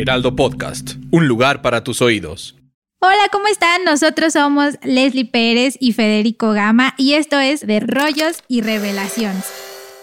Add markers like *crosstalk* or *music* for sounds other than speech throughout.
Heraldo Podcast, un lugar para tus oídos. Hola, ¿cómo están? Nosotros somos Leslie Pérez y Federico Gama y esto es de Rollos y Revelaciones.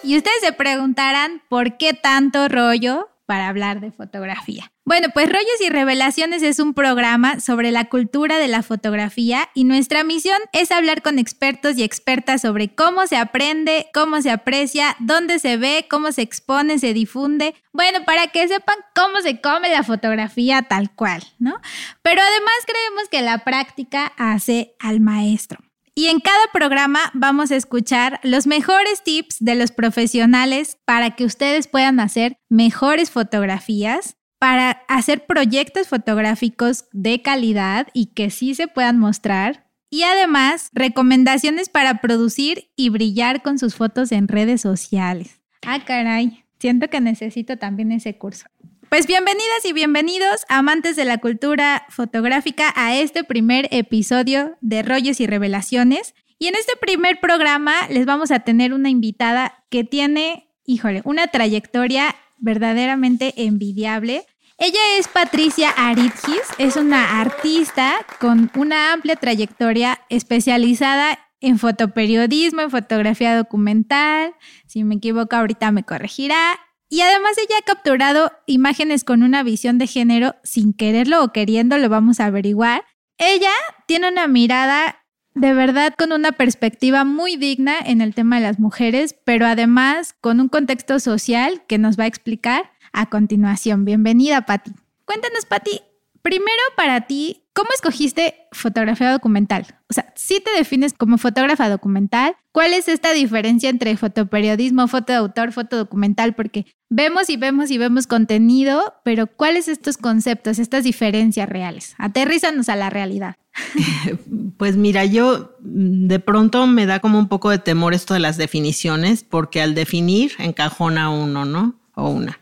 Y ustedes se preguntarán por qué tanto rollo para hablar de fotografía. Bueno, pues Rollos y Revelaciones es un programa sobre la cultura de la fotografía y nuestra misión es hablar con expertos y expertas sobre cómo se aprende, cómo se aprecia, dónde se ve, cómo se expone, se difunde. Bueno, para que sepan cómo se come la fotografía tal cual, ¿no? Pero además creemos que la práctica hace al maestro. Y en cada programa vamos a escuchar los mejores tips de los profesionales para que ustedes puedan hacer mejores fotografías, para hacer proyectos fotográficos de calidad y que sí se puedan mostrar. Y además, recomendaciones para producir y brillar con sus fotos en redes sociales. Ah, caray, siento que necesito también ese curso. Pues bienvenidas y bienvenidos, amantes de la cultura fotográfica, a este primer episodio de Rollos y Revelaciones. Y en este primer programa les vamos a tener una invitada que tiene, híjole, una trayectoria verdaderamente envidiable. Ella es Patricia Aritgis, es una artista con una amplia trayectoria especializada en fotoperiodismo, en fotografía documental. Si me equivoco ahorita me corregirá. Y además ella ha capturado imágenes con una visión de género sin quererlo o queriendo, lo vamos a averiguar. Ella tiene una mirada de verdad con una perspectiva muy digna en el tema de las mujeres, pero además con un contexto social que nos va a explicar a continuación. Bienvenida, Patti. Cuéntanos, Patti, primero para ti, ¿Cómo escogiste fotografía documental? O sea, si te defines como fotógrafa documental, ¿cuál es esta diferencia entre fotoperiodismo, foto de autor, foto documental? Porque vemos y vemos y vemos contenido, pero ¿cuáles estos conceptos, estas diferencias reales? Aterrízanos a la realidad. *laughs* Pues mira, yo de pronto me da como un poco de temor esto de las definiciones, porque al definir encajona uno, ¿no? O una.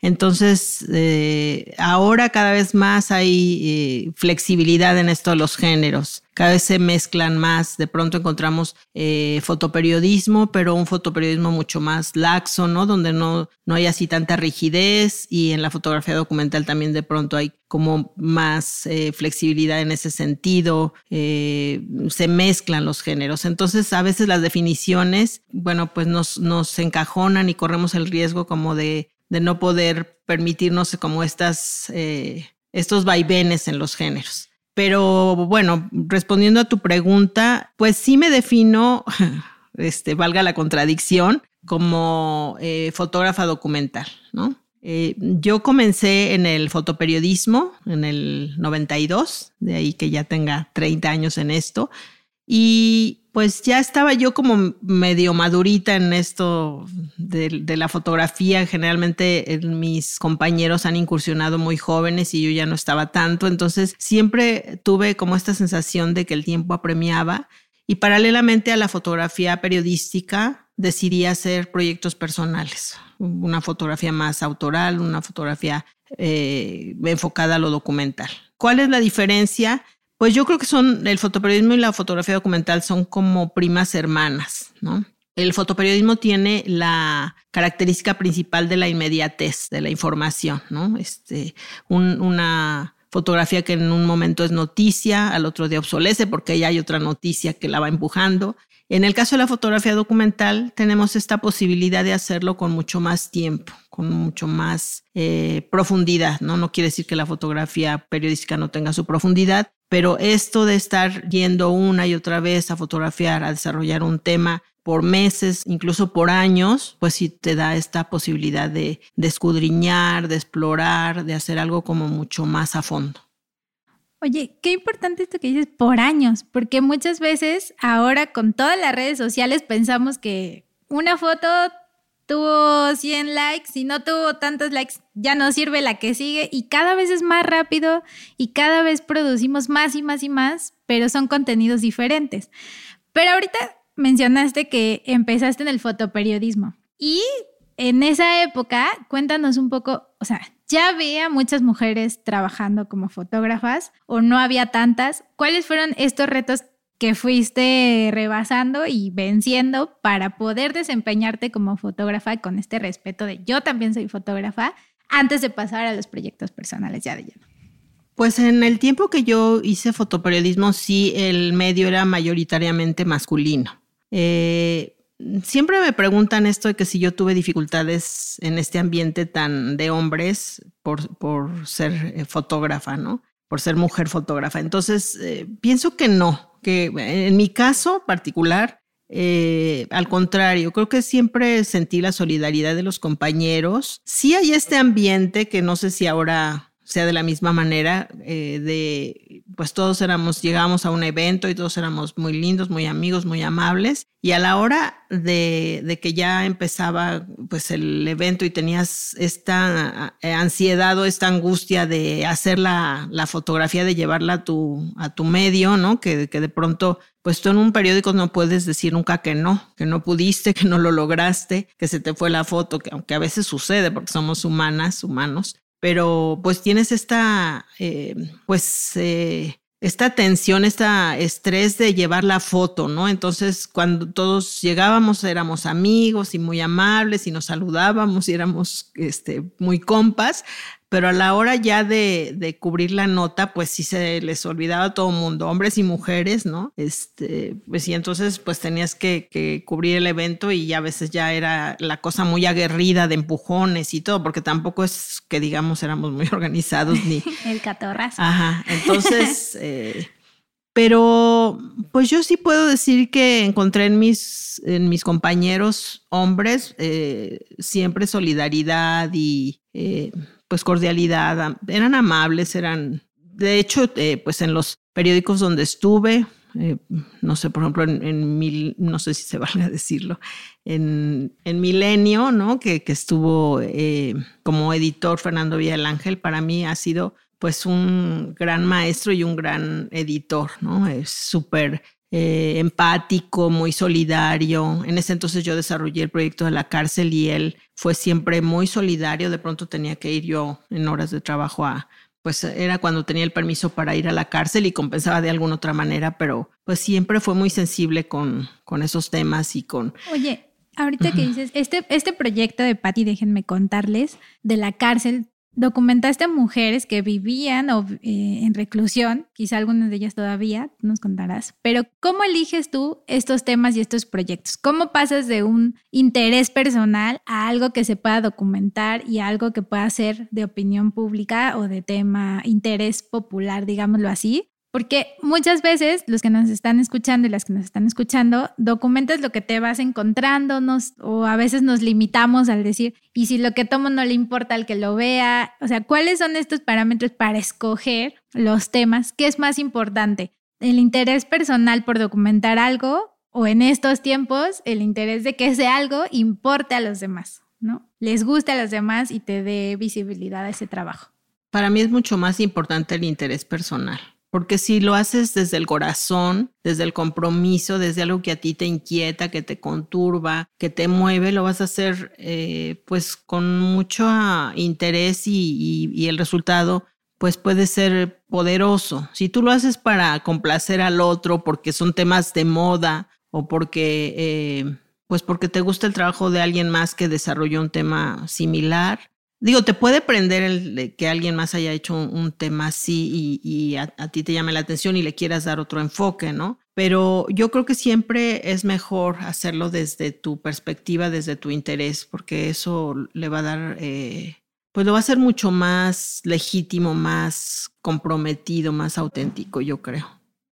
Entonces, eh, ahora cada vez más hay eh, flexibilidad en esto de los géneros. Cada vez se mezclan más. De pronto encontramos eh, fotoperiodismo, pero un fotoperiodismo mucho más laxo, ¿no? Donde no, no hay así tanta rigidez. Y en la fotografía documental también de pronto hay como más flexibilidad en ese sentido. se mezclan los géneros. Entonces, a veces las definiciones, bueno, pues nos, nos encajonan y corremos el riesgo como de de no poder permitirnos como estas, eh, estos vaivenes en los géneros. Pero bueno, respondiendo a tu pregunta, pues sí me defino, *laughs* este, valga la contradicción, como eh, fotógrafa documental, ¿no? Eh, yo comencé en el fotoperiodismo en el 92, de ahí que ya tenga 30 años en esto, y pues ya estaba yo como medio madurita en esto de, la fotografía. Generalmente mis compañeros han incursionado muy jóvenes y yo ya no estaba tanto. Entonces siempre tuve como esta sensación de que el tiempo apremiaba. Y paralelamente a la fotografía periodística decidí hacer proyectos personales. Una fotografía más autoral, una fotografía eh, enfocada a lo documental. ¿Cuál es la diferencia? Pues yo creo que son el fotoperiodismo y la fotografía documental son como primas hermanas, ¿no? El fotoperiodismo tiene la característica principal de la inmediatez de la información, ¿no? Este, una fotografía que en un momento es noticia, al otro día obsolece porque ya hay otra noticia que la va empujando. En el caso de la fotografía documental, tenemos esta posibilidad de hacerlo con mucho más tiempo, con mucho más eh, profundidad, ¿no? No quiere decir que la fotografía periodística no tenga su profundidad, pero esto de estar yendo una y otra vez a fotografiar, a desarrollar un tema por meses, incluso por años, pues sí te da esta posibilidad de, de escudriñar, de explorar, de hacer algo como mucho más a fondo. Oye, qué importante esto que dices por años, porque muchas veces ahora con todas las redes sociales pensamos que una foto tuvo 100 likes y no tuvo tantos likes, ya no sirve la que sigue y cada vez es más rápido y cada vez producimos más y más y más, pero son contenidos diferentes. Pero ahorita mencionaste que empezaste en el fotoperiodismo y en esa época, cuéntanos un poco, o sea, ya había muchas mujeres trabajando como fotógrafas o no había tantas. ¿Cuáles fueron estos retos que fuiste rebasando y venciendo para poder desempeñarte como fotógrafa con este respeto de yo también soy fotógrafa antes de pasar a los proyectos personales ya de lleno? Pues en el tiempo que yo hice fotoperiodismo, sí, el medio era mayoritariamente masculino. Eh, siempre me preguntan esto de que si yo tuve dificultades en este ambiente tan de hombres por, por ser eh, fotógrafa, ¿no? Por ser mujer fotógrafa. Entonces, eh, pienso que no, que en mi caso particular, al contrario, creo que siempre sentí la solidaridad de los compañeros. Sí hay este ambiente que no sé si ahora sea de la misma manera, eh, de pues todos éramos, llegábamos a un evento y todos éramos muy lindos, muy amigos, muy amables. Y a la hora de, de que ya empezaba pues el evento y tenías esta eh, ansiedad o esta angustia de hacer la, la fotografía, de llevarla a tu, a tu medio, ¿no? Que, que de pronto pues tú en un periódico no puedes decir nunca que no, que no pudiste, que no lo lograste, que se te fue la foto, que aunque a veces sucede porque somos humanas, humanos, pero pues tienes esta, eh, pues, eh, esta tensión, este estrés de llevar la foto, ¿no? Entonces, cuando todos llegábamos, éramos amigos y muy amables y nos saludábamos y éramos este, muy compas, pero a la hora ya de, de, cubrir la nota, pues sí se les olvidaba a todo el mundo, hombres y mujeres, ¿no? Este, pues y entonces pues tenías que, que, cubrir el evento y ya a veces ya era la cosa muy aguerrida de empujones y todo, porque tampoco es que digamos éramos muy *laughs* organizados ni... el catorrazo. Ajá, entonces... *laughs* Eh, pero pues yo sí puedo decir que encontré en mis, en mis compañeros hombres eh, siempre solidaridad y eh, pues cordialidad, eran amables, eran, de hecho, eh, pues en los periódicos donde estuve, eh, no sé, por ejemplo, en, mil, no sé si se *laughs* vale a decirlo, en, en Milenio, ¿no? Que, estuvo como editor Fernando Ángel, para mí ha sido pues un gran maestro y un gran editor, ¿no? Es súper eh, empático, muy solidario. En ese entonces yo desarrollé el proyecto de la cárcel y él fue siempre muy solidario. De pronto tenía que ir yo en horas de trabajo a, pues era cuando tenía el permiso para ir a la cárcel y compensaba de alguna otra manera, pero pues siempre fue muy sensible con, con esos temas y con... Oye, ahorita que dices, este, este proyecto de Patti, déjenme contarles, de la cárcel, documentaste mujeres que vivían eh, en reclusión, quizá algunas de ellas todavía, nos contarás, pero ¿cómo eliges tú estos temas y estos proyectos? ¿Cómo pasas de un interés personal a algo que se pueda documentar y algo que pueda ser de opinión pública o de tema interés popular, digámoslo así? Porque muchas veces los que nos están escuchando y las que nos están escuchando, documentas lo que te vas encontrando o a veces nos limitamos al decir, y si lo que tomo no le importa al que lo vea, o sea, ¿cuáles son estos parámetros para escoger los temas? ¿Qué es más importante? ¿El interés personal por documentar algo o en estos tiempos el interés de que ese algo importe a los demás, ¿no? Les guste a los demás y te dé visibilidad a ese trabajo. Para mí es mucho más importante el interés personal. Porque si lo haces desde el corazón, desde el compromiso, desde algo que a ti te inquieta, que te conturba, que te mueve, lo vas a hacer eh, pues con mucho interés y, el resultado pues puede ser poderoso. Si tú lo haces para complacer al otro porque son temas de moda o porque eh, pues porque te gusta el trabajo de alguien más que desarrolló un tema similar, Digo, te puede prender el que alguien más haya hecho un, tema así y, a, ti te llame la atención y le quieras dar otro enfoque, ¿no? Pero yo creo que siempre es mejor hacerlo desde tu perspectiva, desde tu interés, porque eso le va a dar, eh, pues lo va a hacer mucho más legítimo, más comprometido, más auténtico, yo creo.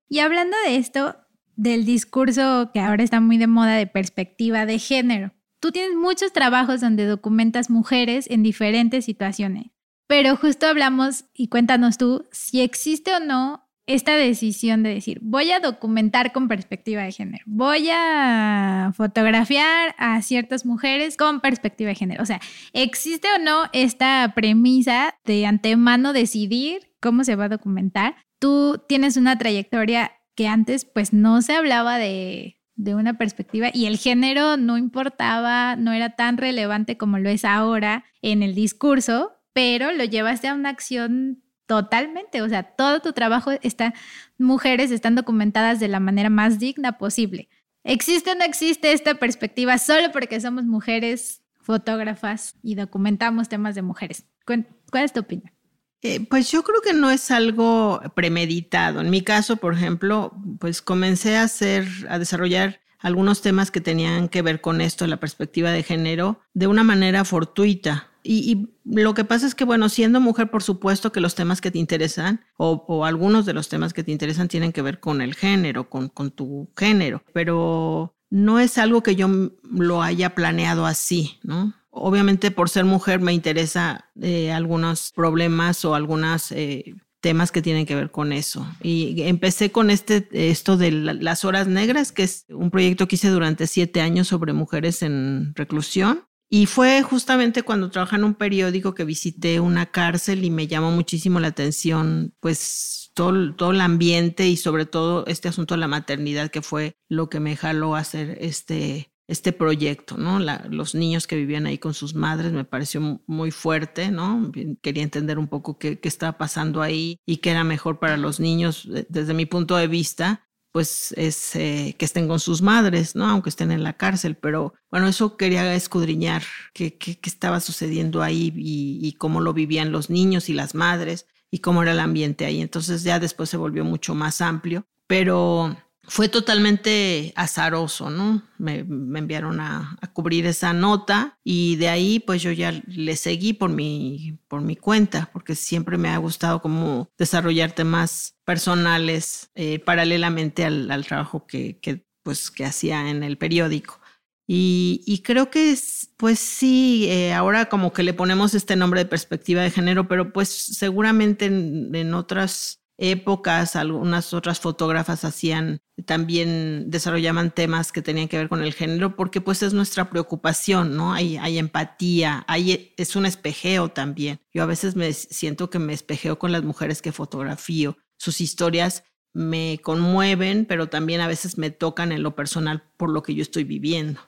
Y hablando de esto, del discurso que ahora está muy de moda de perspectiva de género, Tú tienes muchos trabajos donde documentas mujeres en diferentes situaciones, pero justo hablamos y cuéntanos tú si existe o no esta decisión de decir, voy a documentar con perspectiva de género, voy a fotografiar a ciertas mujeres con perspectiva de género. O sea, ¿existe o no esta premisa de antemano decidir cómo se va a documentar? Tú tienes una trayectoria que antes pues no se hablaba de de una perspectiva y el género no importaba, no era tan relevante como lo es ahora en el discurso, pero lo llevaste a una acción totalmente, o sea, todo tu trabajo está, mujeres están documentadas de la manera más digna posible. ¿Existe o no existe esta perspectiva solo porque somos mujeres fotógrafas y documentamos temas de mujeres? ¿Cuál es tu opinión? Eh, pues yo creo que no es algo premeditado. En mi caso, por ejemplo, pues comencé a hacer, a desarrollar algunos temas que tenían que ver con esto, la perspectiva de género, de una manera fortuita. Y, lo que pasa es que, bueno, siendo mujer, por supuesto que los temas que te interesan, o, algunos de los temas que te interesan, tienen que ver con el género, con, con tu género, pero no es algo que yo lo haya planeado así, ¿no? Obviamente por ser mujer me interesa eh, algunos problemas o algunos eh, temas que tienen que ver con eso. Y empecé con este, esto de las horas negras, que es un proyecto que hice durante siete años sobre mujeres en reclusión. Y fue justamente cuando trabajaba en un periódico que visité una cárcel y me llamó muchísimo la atención, pues todo, todo el ambiente y sobre todo este asunto de la maternidad que fue lo que me jaló a hacer este, este proyecto, ¿no? los niños que vivían ahí con sus madres me pareció muy fuerte, ¿no? Quería entender un poco qué, qué estaba pasando ahí y qué era mejor para los niños desde mi punto de vista pues es eh, que estén con sus madres, ¿no? Aunque estén en la cárcel, pero bueno, eso quería escudriñar qué, qué, estaba sucediendo ahí y, y, cómo lo vivían los niños y las madres y cómo era el ambiente ahí. Entonces ya después se volvió mucho más amplio, pero fue totalmente azaroso, ¿no? Me, enviaron a, cubrir esa nota y de ahí pues yo ya le seguí por mi, por mi cuenta, porque siempre me ha gustado como desarrollar temas personales eh, paralelamente al, trabajo que, pues, que hacía en el periódico. Y, creo que, pues sí, eh, ahora como que le ponemos este nombre de perspectiva de género, pero pues seguramente en otras épocas, algunas otras fotógrafas hacían, también desarrollaban temas que tenían que ver con el género, porque pues es nuestra preocupación, ¿no? Hay, empatía, hay, es un espejeo también. Yo a veces me siento que me espejeo con las mujeres que fotografío. Sus historias me conmueven, pero también a veces me tocan en lo personal por lo que yo estoy viviendo.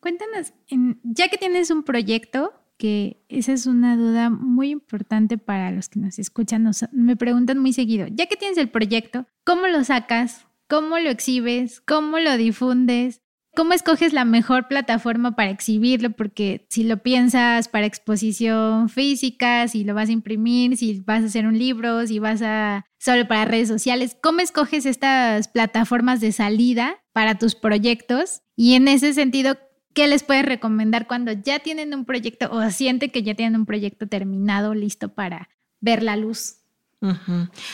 Cuéntanos, ya que tienes un proyecto, que esa es una duda muy importante para los que nos escuchan. me preguntan muy seguido, ya que tienes el proyecto, ¿cómo lo sacas? ¿Cómo lo exhibes? ¿Cómo lo difundes? ¿Cómo escoges la mejor plataforma para exhibirlo? Porque si lo piensas para exposición física, si lo vas a imprimir, si vas a hacer un libro, si vas a solo para redes sociales, ¿cómo escoges estas plataformas de salida para tus proyectos? Y en ese sentido, ¿Qué les puedes recomendar cuando ya tienen un proyecto o sienten que ya tienen un proyecto terminado, listo para ver la luz?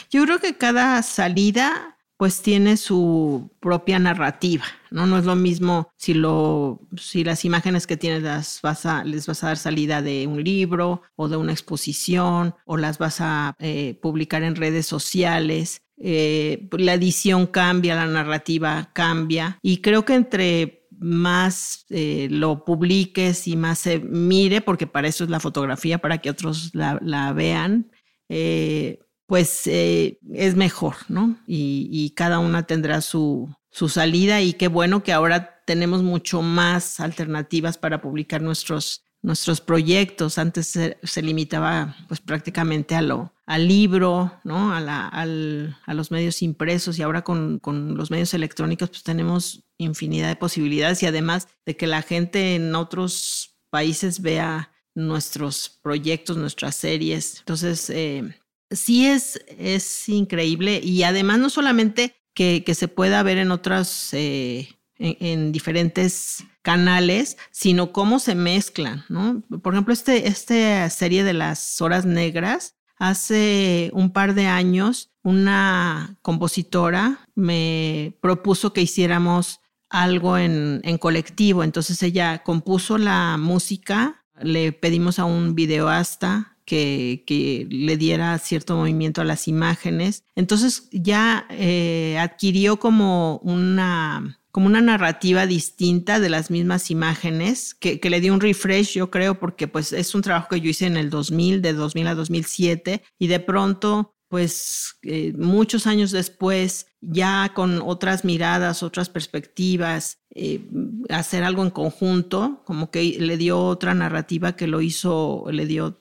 Yo creo que cada salida pues tiene su propia narrativa, ¿no? No es lo mismo si lo, si las imágenes que tienes las vas a, les vas a dar salida de un libro o de una exposición o las vas a eh, publicar en redes sociales. Eh, la edición cambia, la narrativa cambia y creo que entre más eh, lo publiques y más se mire, porque para eso es la fotografía, para que otros la, vean, eh, pues eh, es mejor, ¿no? Y, cada una tendrá su, su salida y qué bueno que ahora tenemos mucho más alternativas para publicar nuestros nuestros proyectos. Antes se, limitaba pues prácticamente a lo, al libro, ¿no? A, la, al, a los medios impresos y ahora con, con, los medios electrónicos pues tenemos infinidad de posibilidades y además de que la gente en otros países vea nuestros proyectos, nuestras series. Entonces, eh, sí es, es increíble y además no solamente que, se pueda ver en otras... Eh, en, diferentes canales, sino cómo se mezclan, ¿no? Por ejemplo, este, esta serie de las horas negras, hace un par de años, una compositora me propuso que hiciéramos algo en, en colectivo. Entonces ella compuso la música, le pedimos a un videoasta que, que, le diera cierto movimiento a las imágenes. Entonces ya eh, adquirió como una como una narrativa distinta de las mismas imágenes, que, le dio un refresh, yo creo, porque pues es un trabajo que yo hice en el 2000, de 2000 a 2007, y de pronto, pues eh, muchos años después, ya con otras miradas, otras perspectivas, eh, hacer algo en conjunto, como que le dio otra narrativa que lo hizo, le dio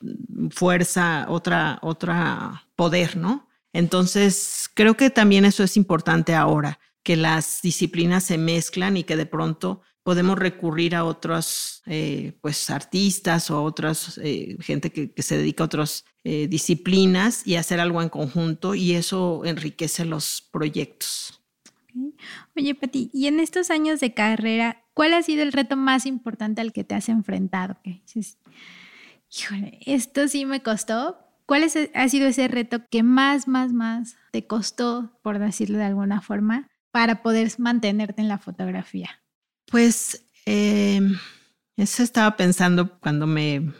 fuerza, otra, otra poder, ¿no? Entonces, creo que también eso es importante ahora que las disciplinas se mezclan y que de pronto podemos recurrir a otros eh, pues artistas o otras eh, gente que, se dedica a otras eh, disciplinas y hacer algo en conjunto y eso enriquece los proyectos. Oye, Pati, y en estos años de carrera, ¿cuál ha sido el reto más importante al que te has enfrentado? híjole, esto sí me costó. ¿Cuál ha sido ese reto que más, más, más te costó, por decirlo de alguna forma, para poder mantenerte en la fotografía? Pues em, eso estaba pensando cuando me,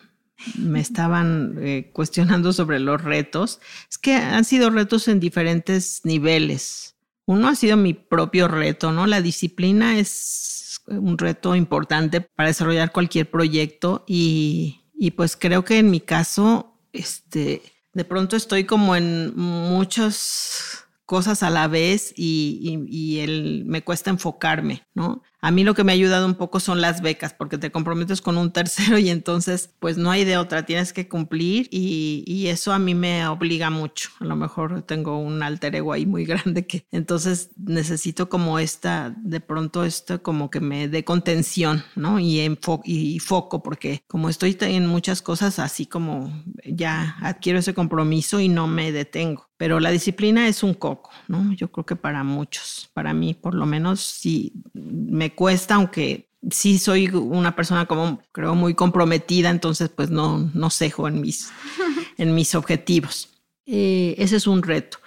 me estaban eh, cuestionando sobre los retos. Es que han sido retos en diferentes niveles. Uno ha sido mi propio reto, ¿no? La disciplina es un reto importante para desarrollar cualquier proyecto y, pues creo que en mi caso, este, de pronto estoy como en muchos cosas a la vez y, y, me cuesta enfocarme, ¿no? A mí lo que me ha ayudado un poco son las becas, porque te comprometes con un tercero y entonces pues no hay de otra, tienes que cumplir y, eso a mí me obliga mucho. A lo mejor tengo un alter ego ahí muy *laughs* grande que entonces necesito como esta, de pronto esto como que me dé contención, ¿no? Y, enfo y foco, porque como estoy en muchas cosas así como ya adquiero ese compromiso y no me detengo pero la disciplina es un coco, ¿no? Yo creo que para muchos, para mí por lo menos sí me cuesta, aunque sí soy una persona como creo muy comprometida, entonces pues no, no cejo en mis, *laughs* en mis objetivos. Eh, ese es un reto.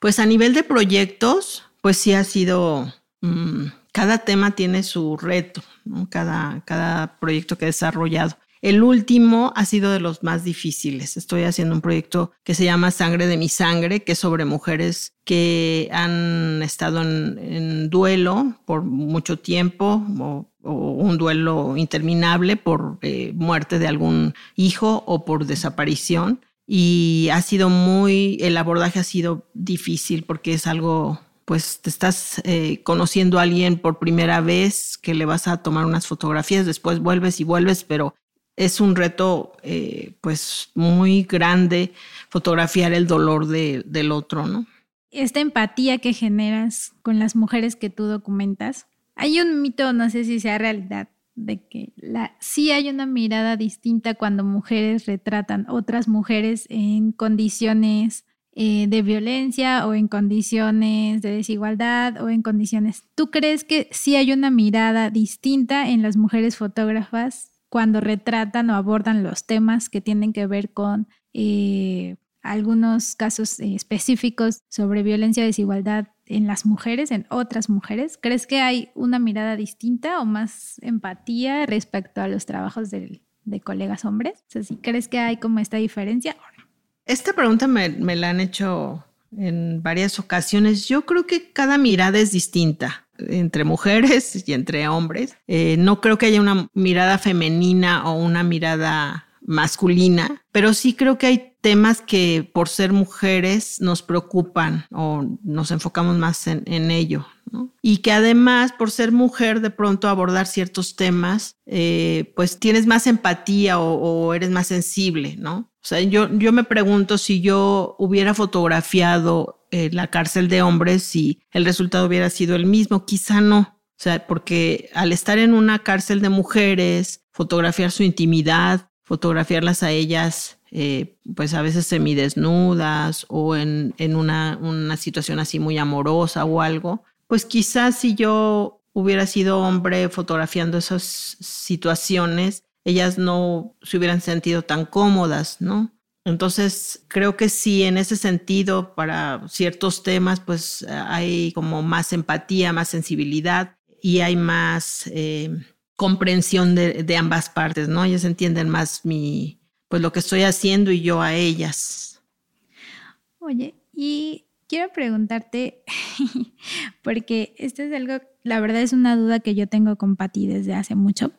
Pues a nivel de proyectos, pues sí ha sido, mm, cada tema tiene su reto, cada, cada proyecto que he desarrollado. El último ha sido de los más difíciles. Estoy haciendo un proyecto que se llama Sangre de mi sangre, que es sobre mujeres que han estado en, duelo por mucho tiempo o, un duelo interminable por eh, muerte de algún hijo o por desaparición. Y ha sido muy, el abordaje ha sido difícil porque es algo pues te estás eh, conociendo a alguien por primera vez, que le vas a tomar unas fotografías, después vuelves y vuelves, pero es un reto eh, pues muy grande fotografiar el dolor del otro, ¿no? Esta empatía que generas con las mujeres que tú documentas, hay un mito, no sé si sea realidad, de que la, sí hay una mirada distinta cuando mujeres retratan otras mujeres en condiciones eh, de violencia o en condiciones de desigualdad o en condiciones. ¿Tú crees que sí hay una mirada distinta en las mujeres fotógrafas cuando retratan o abordan los temas que tienen que ver con eh, algunos casos eh, específicos sobre violencia y desigualdad en las mujeres, en otras mujeres? ¿Crees que hay una mirada distinta o más empatía respecto a los trabajos de, colegas hombres? ¿Crees que hay como esta diferencia Esta pregunta me la han hecho en varias ocasiones. Yo creo que cada mirada es distinta entre mujeres *laughs* y entre hombres. Eh, no creo que haya una mirada femenina o una mirada masculina, pero sí creo que hay temas que por ser mujeres nos preocupan o nos enfocamos más en, ello. Y que además, por ser mujer, de pronto abordar ciertos temas, eh, pues tienes más empatía o, eres más sensible, ¿no? O sea, yo, yo me pregunto si yo hubiera fotografiado eh, la cárcel de hombres si el resultado hubiera sido el mismo. Quizá no. O sea, porque al estar en una cárcel de mujeres, fotografiar su intimidad, fotografiarlas a ellas, eh, pues a veces semidesnudas o en, en una, una situación así muy amorosa o algo, pues quizás si yo hubiera sido hombre fotografiando esas situaciones, ellas no se hubieran sentido tan cómodas, ¿no? Entonces, creo que sí, en ese sentido, para ciertos temas, pues hay como más empatía, más sensibilidad y hay más eh, comprensión de, ambas partes, ¿no? Ellas entienden más mi, pues lo que estoy haciendo y yo a ellas. Oye, y quiero preguntarte, *laughs* porque esto es algo, la verdad es una duda que yo tengo con Pati desde hace mucho,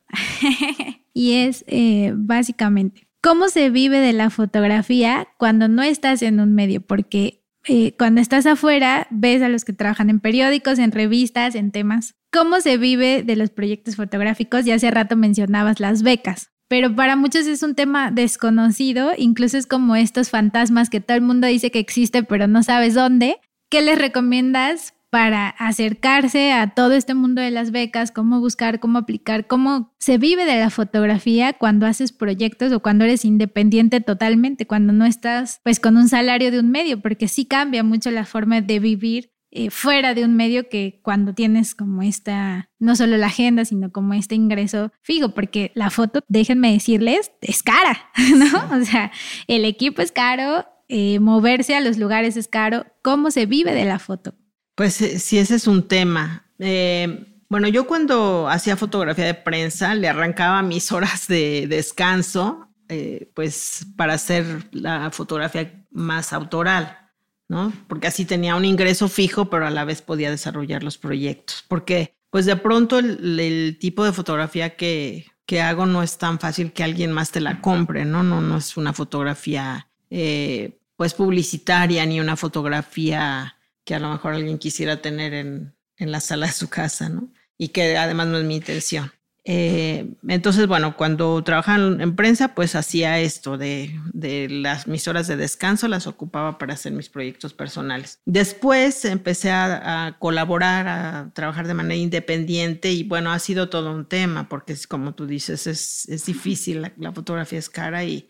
*laughs* y es eh, básicamente, ¿Cómo se vive de la fotografía cuando no estás en un medio? Porque cuando estás afuera ves a los que trabajan en periódicos, en revistas, en temas. ¿Cómo se vive de los proyectos fotográficos? Ya hace rato mencionabas las becas, pero para muchos es un tema desconocido, incluso es como estos fantasmas que todo el mundo dice que existe, pero no sabes dónde. ¿Qué les recomiendas para acercarse a todo este mundo de las becas, cómo buscar, cómo aplicar, cómo se vive de la fotografía cuando haces proyectos o cuando eres independiente totalmente, cuando no estás pues con un salario de un medio, porque sí cambia mucho la forma de vivir eh, fuera de un medio que cuando tienes como esta, no solo la agenda, sino como este ingreso fijo, porque la foto, déjenme decirles, es cara, *laughs* ¿no? O sea, el equipo es caro, eh, moverse a los lugares es caro, ¿cómo se vive de la foto? Pues eh, sí, ese es un tema. Eh, bueno, yo cuando hacía fotografía de prensa le arrancaba mis *laughs* horas de descanso, eh, pues para hacer la fotografía más autoral, ¿no? Porque así tenía un ingreso fijo, pero a la vez podía desarrollar los proyectos. Porque, pues de pronto el, tipo de fotografía que, que, hago no es tan fácil que alguien más te la compre, ¿no? No, no es una fotografía, pues publicitaria ni una fotografía que a lo mejor alguien quisiera tener en, en la sala de su casa, ¿no? Y que además no es mi intención. Eh, entonces, bueno, cuando trabajaba en prensa, pues hacía esto de, de, las mis horas de descanso, las ocupaba para hacer mis proyectos personales. Después empecé a, colaborar, a trabajar de manera independiente y bueno, ha sido todo un tema porque como tú dices, es, es difícil, la, la, fotografía es cara y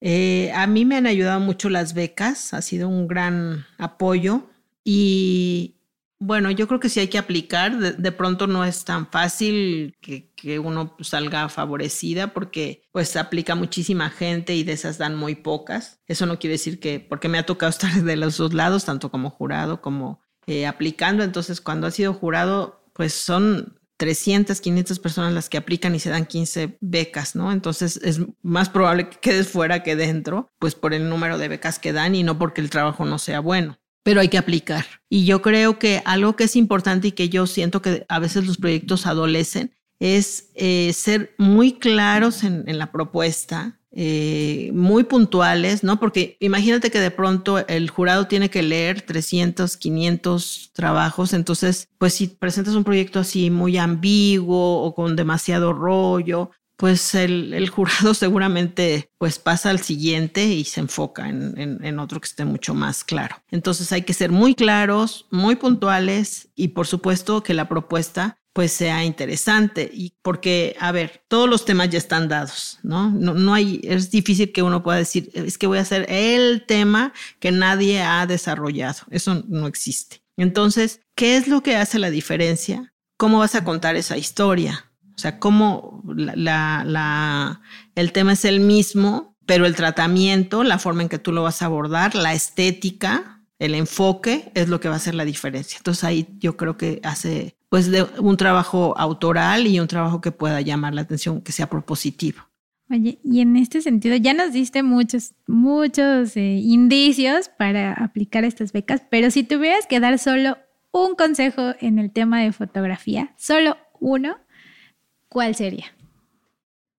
eh, a mí me han ayudado mucho las becas, ha sido un gran apoyo y bueno, yo creo que sí hay que aplicar. De, pronto no es tan fácil que, que, uno salga favorecida porque pues aplica muchísima gente y de esas dan muy pocas. Eso no quiere decir que, porque me ha tocado *laughs* estar de los dos lados, tanto como jurado como eh, aplicando. Entonces, cuando ha sido jurado, pues son 300, 500 personas las que aplican y se dan 15 becas, ¿no? Entonces es más probable que quedes fuera que dentro, pues por el número de becas que dan y no porque el trabajo no sea bueno pero hay que aplicar. Y yo creo que algo que es importante y que yo siento que a veces los proyectos adolecen es eh, ser muy claros en, la propuesta, eh, muy puntuales, ¿no? Porque imagínate que de pronto el jurado tiene que leer 300, 500 trabajos, entonces, pues si presentas un proyecto así muy ambiguo o con demasiado rollo, pues el, jurado *laughs* seguramente pues pasa al siguiente y se enfoca en, en, en, otro que esté mucho más claro. Entonces hay que ser muy claros, muy puntuales y por supuesto que la propuesta pues sea interesante y porque, a ver, todos los temas ya están dados, ¿no? No, no hay, es difícil que uno pueda decir, es que voy a hacer el tema que nadie ha desarrollado. Eso no existe. Entonces, ¿qué es lo que hace la diferencia? ¿Cómo vas a contar esa historia? O sea, cómo la, la, el tema es el mismo, pero el tratamiento, la forma en que tú lo vas a abordar, la estética, el enfoque es lo que va a hacer la diferencia. Entonces ahí yo creo que hace pues de un trabajo autoral y un trabajo que pueda llamar la atención, que sea propositivo. Oye, y en este sentido ya nos diste muchos, muchos eh, indicios para aplicar estas becas, pero si tuvieras que dar solo un consejo en el tema de fotografía, solo uno, ¿cuál sería?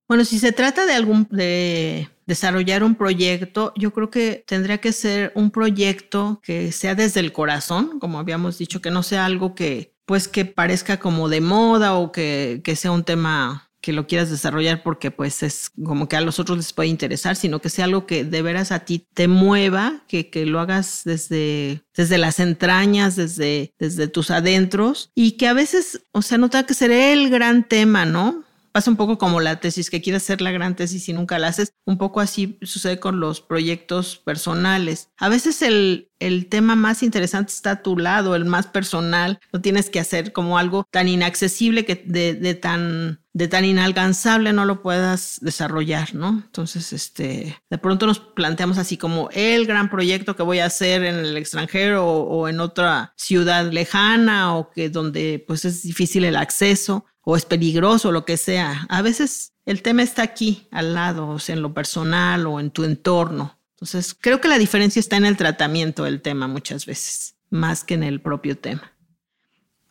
Bueno, si se trata de algún de desarrollar un proyecto, yo creo que tendría que ser un proyecto que sea desde el corazón, como habíamos dicho, que no sea algo que pues que parezca como de moda o que, que sea un tema que lo quieras desarrollar porque pues es como que a los otros les puede interesar, sino que sea algo que de veras a ti te mueva, que, que lo hagas desde, desde las entrañas, desde, desde tus adentros y que a veces, o sea, no tenga que ser el gran tema, ¿no? Pasa un poco como la tesis, que quieres hacer la gran tesis y nunca la haces. Un poco así sucede con los proyectos personales. A veces el, el tema más interesante está a tu lado, el más personal. Lo tienes que hacer como algo tan inaccesible que de, de tan de tan inalcanzable no lo puedas desarrollar, ¿no? Entonces, este, de pronto nos planteamos así como el gran proyecto que voy a hacer en el extranjero o, o en otra ciudad lejana o que donde pues es difícil el acceso o es peligroso, lo que sea. A veces el tema está aquí, al lado, o sea, en lo personal o en tu entorno. Entonces, creo que la diferencia está en el tratamiento del tema muchas veces, más que en el propio tema.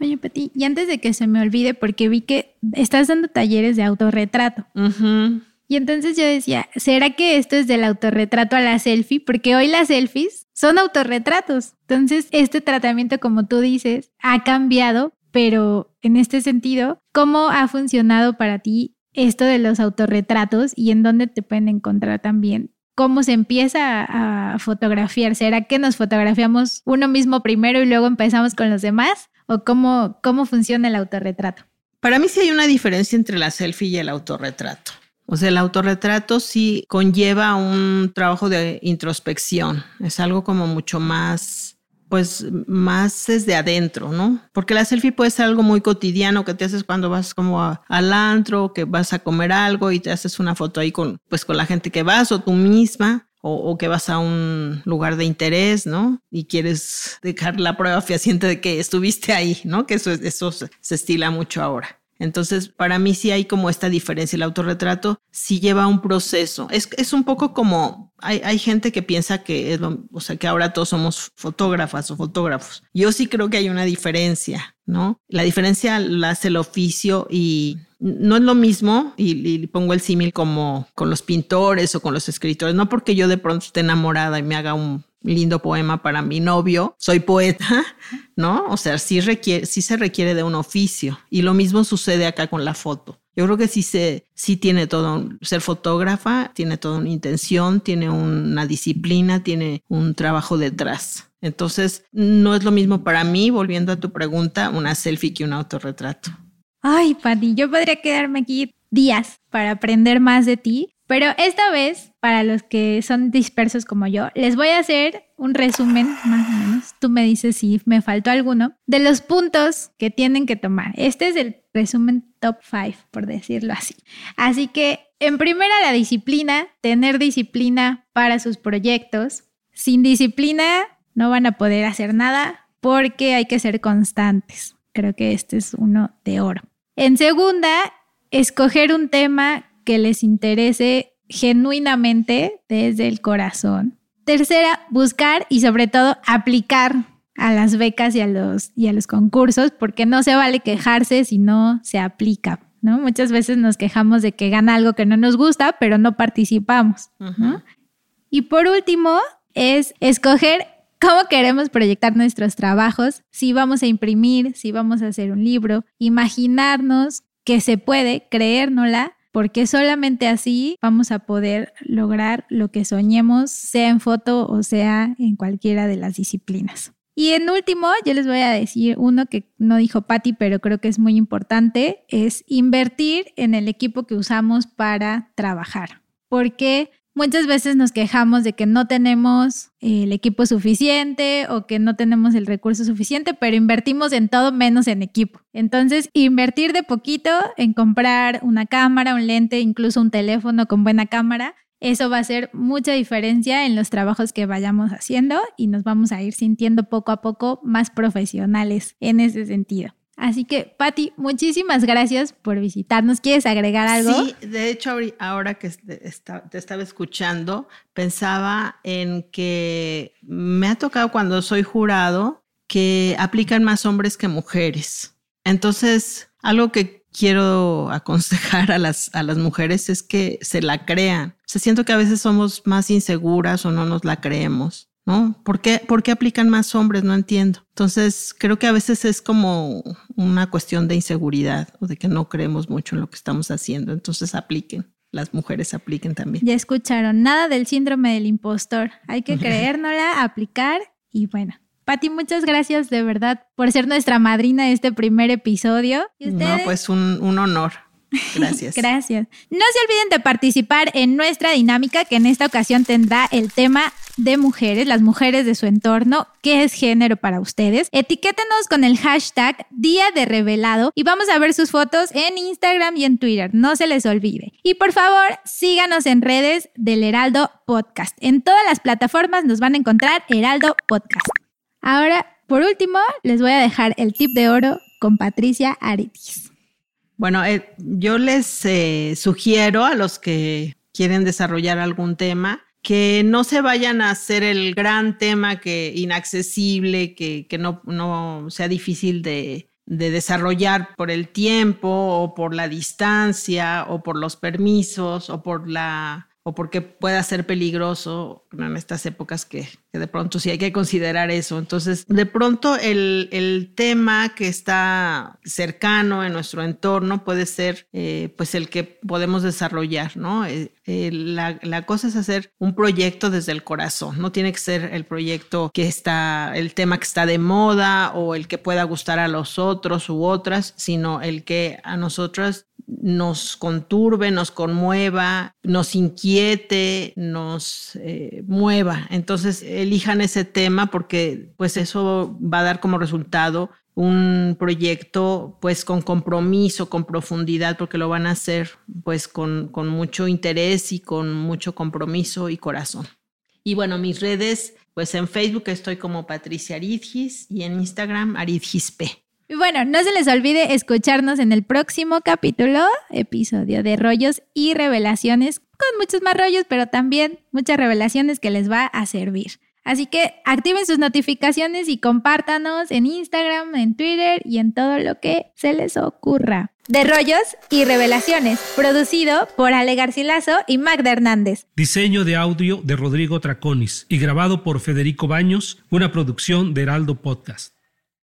Oye, Pati, y antes de que se me olvide, porque vi que estás dando talleres de autorretrato. Uh -huh. Y entonces yo decía, ¿será que esto es del autorretrato a la selfie? Porque hoy las selfies son autorretratos. Entonces, este tratamiento, como tú dices, ha cambiado, pero en este sentido, ¿cómo ha funcionado para ti esto de los autorretratos y en dónde te pueden encontrar también cómo se empieza a fotografiar. ¿Será que nos fotografiamos uno mismo primero y luego empezamos con los demás? ¿O cómo, cómo funciona el autorretrato? Para mí sí hay una diferencia entre la selfie y el autorretrato. O sea, el autorretrato sí conlleva un trabajo de introspección. Es algo como mucho más, pues más desde adentro, ¿no? Porque la selfie puede ser algo muy cotidiano que te haces cuando vas como al antro, que vas a comer algo y te haces una foto ahí con, pues con la gente que vas o tú misma. O, que vas a un lugar de interés, ¿no? Y quieres dejar la prueba fehaciente de que estuviste ahí, ¿no? Que eso, eso se estila mucho ahora. Entonces, para mí sí hay como esta diferencia. El autorretrato sí lleva un proceso. Es, es un poco como, hay, hay, gente que piensa que es o sea, que ahora todos somos fotógrafas o fotógrafos. Yo sí creo que hay una diferencia, ¿no? La diferencia la hace el oficio y no es lo mismo, y, y pongo el símil como con los pintores o con los escritores, no porque yo de pronto esté enamorada y me haga un lindo poema para mi novio, soy poeta, ¿no? O sea, sí, se requiere de un oficio. Y lo mismo sucede acá con la foto. Yo creo que sí, se, sí tiene todo, ser fotógrafa tiene toda una intención, tiene una disciplina, tiene un trabajo detrás. Entonces, no es lo mismo para mí, volviendo a tu pregunta, una selfie que un autorretrato. Ay, Pati, yo podría quedarme aquí días para aprender más de ti, pero esta vez, para los que son dispersos como yo, les voy a hacer un resumen, más o menos. Tú me dices si me faltó alguno, de los puntos que tienen que tomar. Este es el resumen top 5, por decirlo así. Así que, en primera, la disciplina, tener disciplina para sus proyectos. Sin disciplina no van a poder hacer nada porque hay que ser constantes. Creo que este es uno de oro. En segunda, escoger un tema que les interese genuinamente desde el corazón. Tercera, buscar y sobre todo aplicar a las becas y a los, y a los concursos, porque no se vale quejarse si no se aplica. ¿no? Muchas veces nos quejamos de que gana algo que no nos gusta, pero no participamos. Y por último, es escoger cómo queremos proyectar nuestros trabajos, si vamos a imprimir, si vamos a hacer un libro, imaginarnos que se puede, creérnosla porque solamente así vamos a poder lograr lo que soñemos, sea en foto o sea en cualquiera de las disciplinas. Y en último, yo les voy a decir uno que no dijo Patty, pero creo que es muy importante, es invertir en el equipo que usamos para trabajar. Porque Muchas veces nos quejamos de que no tenemos el equipo suficiente o que no tenemos el recurso suficiente, pero invertimos en todo menos en equipo. Entonces, invertir de poquito en comprar una cámara, un lente, incluso un teléfono con buena cámara, eso va a hacer mucha diferencia en los trabajos que vayamos haciendo y nos vamos a ir sintiendo poco a poco más profesionales en ese sentido. Así que, Patti, muchísimas gracias por visitarnos. ¿Quieres agregar algo? Sí, de hecho, ahora que te estaba escuchando, pensaba en que me ha tocado cuando soy jurado que aplican más hombres que mujeres. Entonces, algo que quiero *laughs* aconsejar a las, a las mujeres es que se la crean. Se siento que a veces somos más inseguras o no nos la creemos. ¿No? ¿Por qué, ¿Por qué aplican más hombres? No entiendo. Entonces, creo que a veces es como una cuestión de inseguridad o de que no creemos mucho en lo que estamos haciendo. Entonces, apliquen. Las mujeres apliquen también. Ya escucharon, nada del síndrome del impostor. Hay que *laughs* creérnosla, aplicar y bueno. Pati, muchas gracias de verdad por ser nuestra madrina de este primer episodio. No, pues un, un honor. Gracias. *laughs* Gracias. No se olviden de participar en nuestra dinámica que en esta ocasión tendrá el tema de mujeres, las mujeres de su entorno, qué es género para ustedes. Etiquétenos con el hashtag Día de Revelado y vamos a ver sus fotos en Instagram y en Twitter, no se les olvide. Y por favor, síganos en redes del Heraldo Podcast. En todas las plataformas nos van a encontrar Heraldo Podcast. Ahora, por último, les voy a dejar el tip de oro con Patricia Aretis. Bueno, eh, yo les eh, sugiero a los que quieren desarrollar algún tema que no se vayan a hacer el gran tema que inaccesible, que, no, no, sea difícil de, de desarrollar por el tiempo o por la distancia o por los permisos o por la o porque pueda ser peligroso en estas épocas que, de pronto sí hay que considerar eso. Entonces, de pronto el, el tema que está cercano en nuestro entorno puede ser eh, pues el que podemos desarrollar, ¿no? Eh, eh, la, la, cosa es hacer un proyecto desde el corazón, no tiene que ser el proyecto que está, el tema que está de moda o el que pueda gustar a los otros u otras, sino el que a nosotras nos conturbe, nos conmueva, nos inquiete, nos eh, mueva. Entonces, elijan ese tema porque pues eso va a dar como resultado un proyecto pues con compromiso, con profundidad, porque lo van a hacer pues con, con mucho interés y con mucho compromiso y corazón. Y bueno, mis redes, pues en Facebook estoy como Patricia Aridgis y en Instagram Aridgisp. Y bueno, no se les olvide escucharnos en el próximo capítulo, episodio de rollos y revelaciones, con muchos más rollos, pero también muchas revelaciones que les va a servir. Así que activen sus notificaciones y compártanos en Instagram, en Twitter y en todo lo que se les ocurra. De rollos y revelaciones, producido por Ale Garcilaso y Magda Hernández. Diseño de audio de Rodrigo Traconis y grabado por Federico Baños, una producción de Heraldo Podcast.